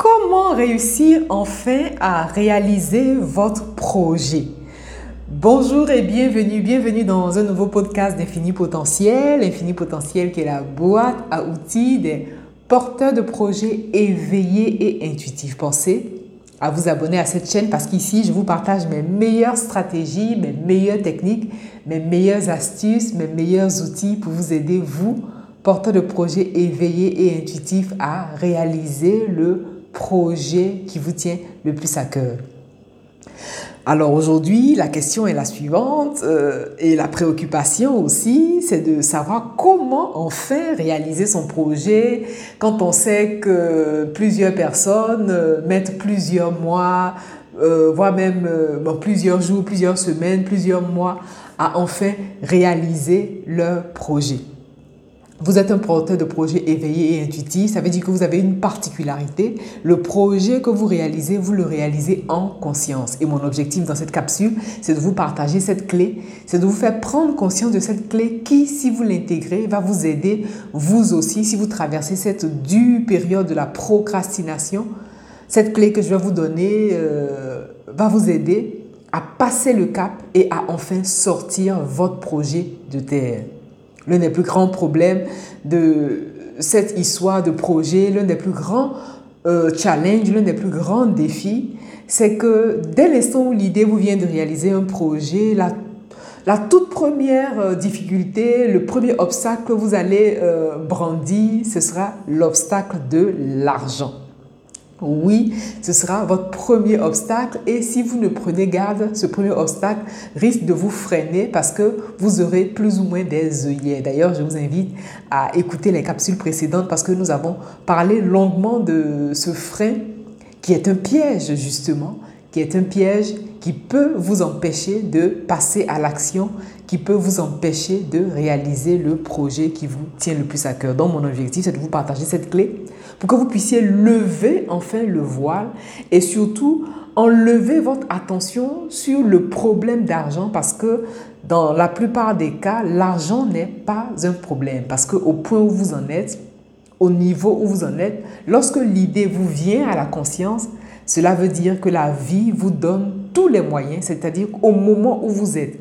Comment réussir enfin à réaliser votre projet? Bonjour et bienvenue, bienvenue dans un nouveau podcast d'Infini Potentiel. Infini Potentiel qui est la boîte à outils des porteurs de projets éveillés et intuitifs. Pensez à vous abonner à cette chaîne parce qu'ici, je vous partage mes meilleures stratégies, mes meilleures techniques, mes meilleures astuces, mes meilleurs outils pour vous aider, vous, porteurs de projets éveillés et intuitifs, à réaliser le qui vous tient le plus à cœur. Alors aujourd'hui, la question est la suivante euh, et la préoccupation aussi, c'est de savoir comment enfin réaliser son projet quand on sait que plusieurs personnes euh, mettent plusieurs mois, euh, voire même plusieurs jours, plusieurs semaines, plusieurs mois à enfin réaliser leur projet. Vous êtes un porteur de projet éveillé et intuitif, ça veut dire que vous avez une particularité. Le projet que vous réalisez, vous le réalisez en conscience. Et mon objectif dans cette capsule, c'est de vous partager cette clé, c'est de vous faire prendre conscience de cette clé qui, si vous l'intégrez, va vous aider, vous aussi, si vous traversez cette dure période de la procrastination. Cette clé que je vais vous donner euh, va vous aider à passer le cap et à enfin sortir votre projet de terre l'un des plus grands problèmes de cette histoire de projet, l'un des plus grands euh, challenges, l'un des plus grands défis, c'est que dès l'instant où l'idée vous vient de réaliser un projet, la, la toute première euh, difficulté, le premier obstacle que vous allez euh, brandir, ce sera l'obstacle de l'argent. Oui, ce sera votre premier obstacle et si vous ne prenez garde, ce premier obstacle risque de vous freiner parce que vous aurez plus ou moins des œillets. D'ailleurs, je vous invite à écouter les capsules précédentes parce que nous avons parlé longuement de ce frein qui est un piège justement, qui est un piège qui peut vous empêcher de passer à l'action, qui peut vous empêcher de réaliser le projet qui vous tient le plus à cœur. Donc mon objectif, c'est de vous partager cette clé pour que vous puissiez lever enfin le voile et surtout enlever votre attention sur le problème d'argent parce que dans la plupart des cas, l'argent n'est pas un problème parce qu'au point où vous en êtes, au niveau où vous en êtes, lorsque l'idée vous vient à la conscience, cela veut dire que la vie vous donne tous les moyens, c'est-à-dire au moment où vous êtes,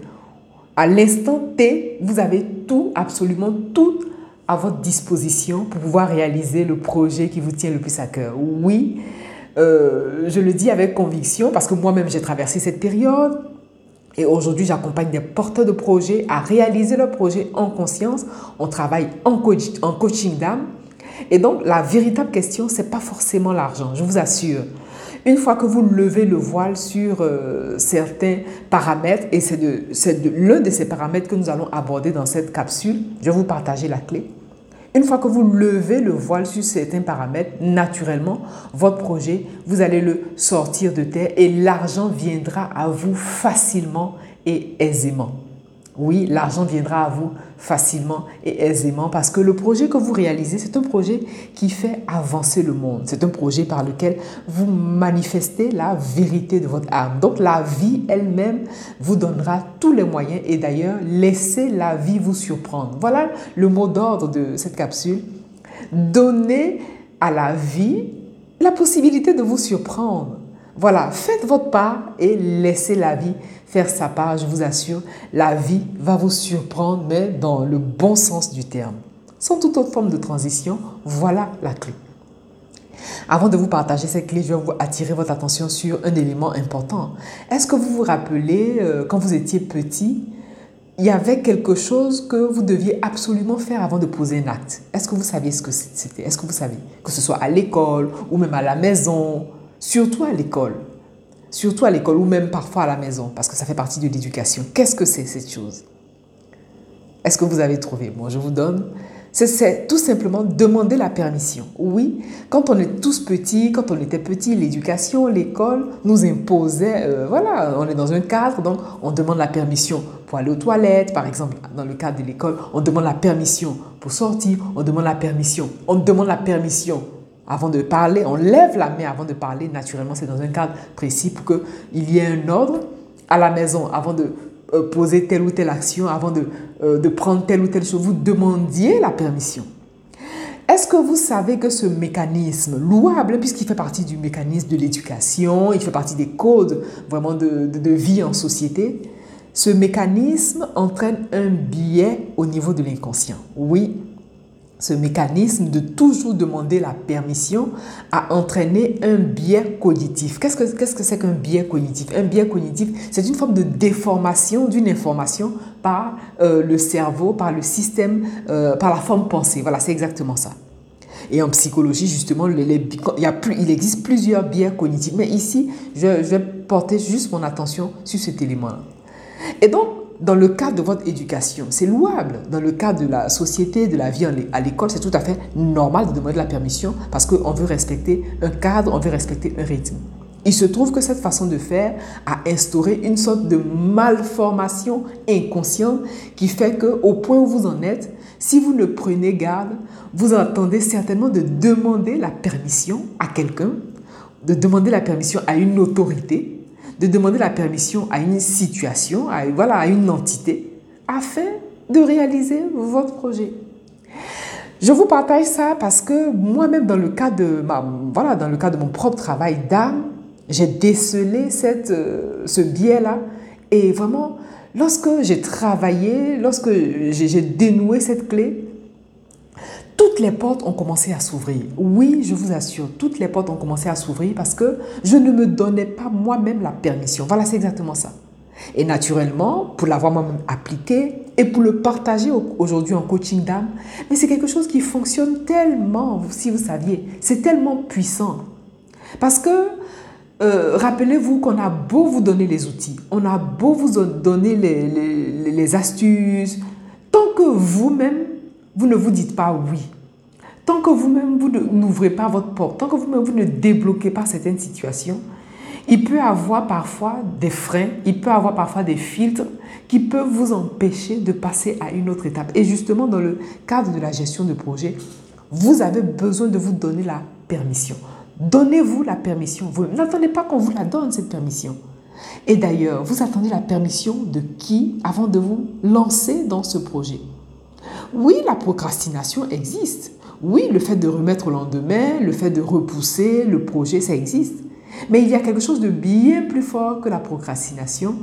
à l'instant T, vous avez tout, absolument tout à votre disposition pour pouvoir réaliser le projet qui vous tient le plus à cœur. Oui, euh, je le dis avec conviction parce que moi-même j'ai traversé cette période et aujourd'hui j'accompagne des porteurs de projets à réaliser leur projet en conscience. On travaille en, en coaching d'âme. Et donc la véritable question, c'est pas forcément l'argent, je vous assure. Une fois que vous levez le voile sur euh, certains paramètres, et c'est l'un de ces paramètres que nous allons aborder dans cette capsule, je vais vous partager la clé. Une fois que vous levez le voile sur certains paramètres, naturellement, votre projet, vous allez le sortir de terre et l'argent viendra à vous facilement et aisément. Oui, l'argent viendra à vous facilement et aisément parce que le projet que vous réalisez, c'est un projet qui fait avancer le monde. C'est un projet par lequel vous manifestez la vérité de votre âme. Donc la vie elle-même vous donnera tous les moyens et d'ailleurs, laissez la vie vous surprendre. Voilà le mot d'ordre de cette capsule. Donnez à la vie la possibilité de vous surprendre. Voilà, faites votre part et laissez la vie faire sa part. Je vous assure, la vie va vous surprendre, mais dans le bon sens du terme. Sans toute autre forme de transition, voilà la clé. Avant de vous partager cette clé, je vais vous attirer votre attention sur un élément important. Est-ce que vous vous rappelez, euh, quand vous étiez petit, il y avait quelque chose que vous deviez absolument faire avant de poser un acte? Est-ce que vous saviez ce que c'était? Est-ce que vous savez Que ce soit à l'école ou même à la maison, surtout à l'école, surtout à l'école ou même parfois à la maison, parce que ça fait partie de l'éducation. Qu'est-ce que c'est cette chose? Est-ce que vous avez trouvé? Bon, je vous donne. C'est tout simplement demander la permission. Oui, quand on est tous petits, quand on était petits, l'éducation, l'école nous imposait, euh, voilà, on est dans un cadre, donc on demande la permission pour aller aux toilettes, par exemple, dans le cadre de l'école, on demande la permission pour sortir, on demande la permission, on demande la permission avant de parler, on lève la main avant de parler. Naturellement, c'est dans un cadre précis pour qu'il y ait un ordre à la maison avant de euh, poser telle ou telle action, avant de, euh, de prendre telle ou telle chose. Vous demandiez la permission. Est-ce que vous savez que ce mécanisme, louable, puisqu'il fait partie du mécanisme de l'éducation, il fait partie des codes vraiment de, de, de vie en société, ce mécanisme entraîne un biais au niveau de l'inconscient? Oui, ce mécanisme de toujours demander la permission a entraîné un biais cognitif. Qu'est-ce que c'est -ce que qu'un biais cognitif? Un biais cognitif, c'est une forme de déformation d'une information par euh, le cerveau, par le système, euh, par la forme pensée. Voilà, c'est exactement ça. Et en psychologie, justement, il existe plusieurs biais cognitifs. Mais ici, je, je vais porter juste mon attention sur cet élément-là. Et donc, dans le cadre de votre éducation, c'est louable. Dans le cadre de la société, de la vie à l'école, c'est tout à fait normal de demander la permission parce qu'on veut respecter un cadre, on veut respecter un rythme. Il se trouve que cette façon de faire a instauré une sorte de malformation inconsciente qui fait que, au point où vous en êtes, si vous ne prenez garde, vous entendez certainement de demander la permission à quelqu'un, de demander la permission à une autorité de demander la permission à une situation, à, voilà, à une entité, afin de réaliser votre projet. Je vous partage ça parce que moi-même, dans le cas de ma, voilà, dans le cas de mon propre travail d'âme, j'ai décelé cette, euh, ce biais-là. Et vraiment, lorsque j'ai travaillé, lorsque j'ai dénoué cette clé, toutes les portes ont commencé à s'ouvrir. Oui, je vous assure, toutes les portes ont commencé à s'ouvrir parce que je ne me donnais pas moi-même la permission. Voilà, c'est exactement ça. Et naturellement, pour l'avoir moi-même appliqué et pour le partager aujourd'hui en coaching d'âme, mais c'est quelque chose qui fonctionne tellement, si vous saviez, c'est tellement puissant. Parce que euh, rappelez-vous qu'on a beau vous donner les outils, on a beau vous donner les, astuces, tant que vous-même vous ne vous dites pas oui. Tant que vous-même, vous, n'ouvrez pas votre porte, tant que vous-même, vous ne débloquez pas certaines situations, il peut avoir parfois des freins, il peut avoir parfois des filtres qui peuvent vous empêcher de passer à une autre étape. Et justement, dans le cadre de la gestion de projet, vous avez besoin de vous donner la permission. Donnez-vous la permission. Vous n'attendez pas qu'on vous la donne, cette permission. Et d'ailleurs, vous attendez la permission de qui avant de vous lancer dans ce projet? Oui, la procrastination existe. Oui, le fait de remettre au lendemain, le fait de repousser le projet, ça existe. Mais il y a quelque chose de bien plus fort que la procrastination,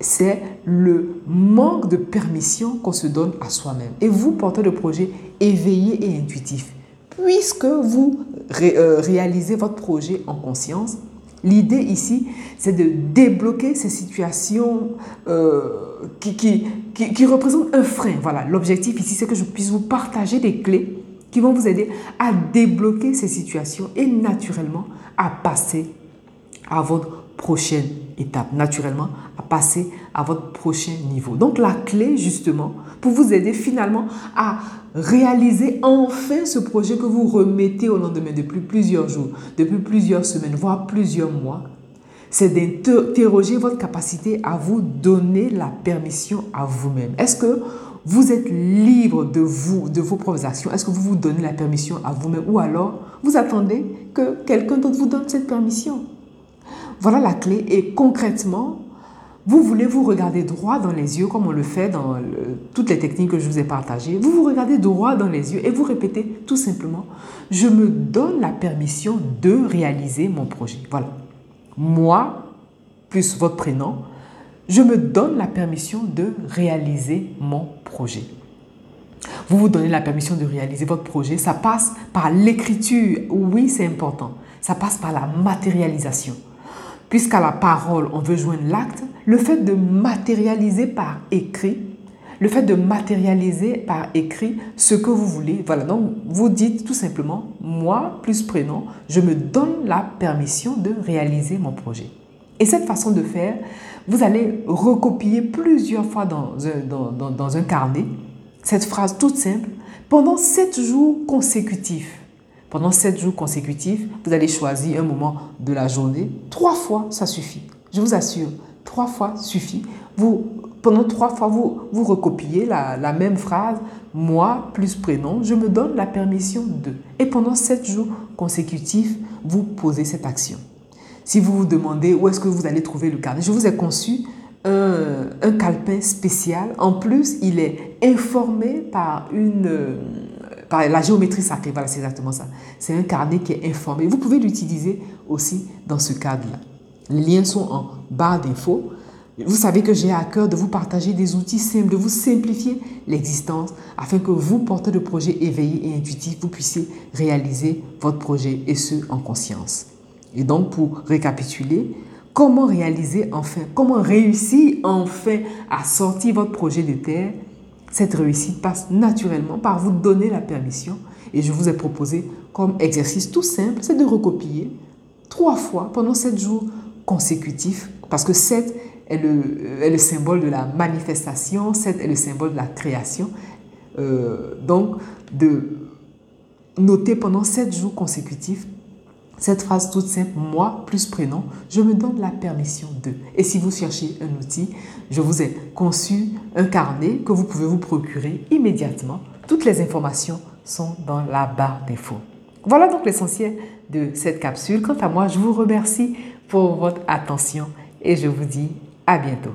c'est le manque de permission qu'on se donne à soi-même. Et vous, portez le projet éveillé et intuitif, puisque vous euh, réalisez votre projet en conscience, L'idée ici, c'est de débloquer ces situations euh, qui, qui, représentent un frein. Voilà, l'objectif ici, c'est que je puisse vous partager des clés qui vont vous aider à débloquer ces situations et naturellement à passer à votre prochaine étape, naturellement à passer à votre prochain niveau. Donc la clé justement pour vous aider finalement à réaliser enfin ce projet que vous remettez au lendemain depuis plusieurs jours, depuis plusieurs semaines, voire plusieurs mois, c'est d'interroger votre capacité à vous donner la permission à vous-même. Est-ce que vous êtes libre de vous, de vos propres actions? Est-ce que vous vous donnez la permission à vous-même? Ou alors vous attendez que quelqu'un d'autre vous donne cette permission? Voilà la clé et concrètement, vous voulez vous regarder droit dans les yeux, comme on le fait dans toutes les techniques que je vous ai partagées. Vous vous regardez droit dans les yeux et vous répétez tout simplement, je me donne la permission de réaliser mon projet. Voilà. Moi, plus votre prénom, je me donne la permission de réaliser mon projet. Vous vous donnez la permission de réaliser votre projet. Ça passe par l'écriture. Oui, c'est important. Ça passe par la matérialisation. Puisqu'à la parole, on veut joindre l'acte, le fait de matérialiser par écrit, le fait de matérialiser par écrit ce que vous voulez, voilà, donc vous dites tout simplement, moi plus prénom, je me donne la permission de réaliser mon projet. Et cette façon de faire, vous allez recopier plusieurs fois dans un, dans, dans un carnet cette phrase toute simple pendant sept jours consécutifs. Pendant sept jours consécutifs, vous allez choisir un moment de la journée. Trois fois, ça suffit. Je vous assure, trois fois suffit. Vous, pendant trois fois, vous, vous recopiez la, même phrase, moi plus prénom, je me donne la permission de. Et pendant sept jours consécutifs, vous posez cette action. Si vous vous demandez où est-ce que vous allez trouver le carnet, je vous ai conçu un, un calepin spécial. En plus, il est informé par une la géométrie sacrée, voilà, c'est exactement ça. C'est un carnet qui est informé. Vous pouvez l'utiliser aussi dans ce cadre-là. Les liens sont en barre d'infos. Vous savez que j'ai à cœur de vous partager des outils simples, de vous simplifier l'existence afin que vous, porteurs de projets éveillés et intuitifs, vous puissiez réaliser votre projet et ce en conscience. Et donc, pour récapituler, comment réaliser enfin, comment réussir enfin à sortir votre projet de terre Cette réussite passe naturellement par vous donner la permission. Et je vous ai proposé comme exercice tout simple, c'est de recopier trois fois pendant sept jours consécutifs, parce que sept est le, le symbole de la manifestation, sept est le symbole de la création. Euh, donc, de noter pendant sept jours consécutifs cette phrase toute simple, moi plus prénom, je me donne la permission de. Et si vous cherchez un outil, je vous ai conçu un carnet que vous pouvez vous procurer immédiatement. Toutes les informations sont dans la barre d'infos. Voilà donc l'essentiel de cette capsule. Quant à moi, je vous remercie pour votre attention et je vous dis à bientôt.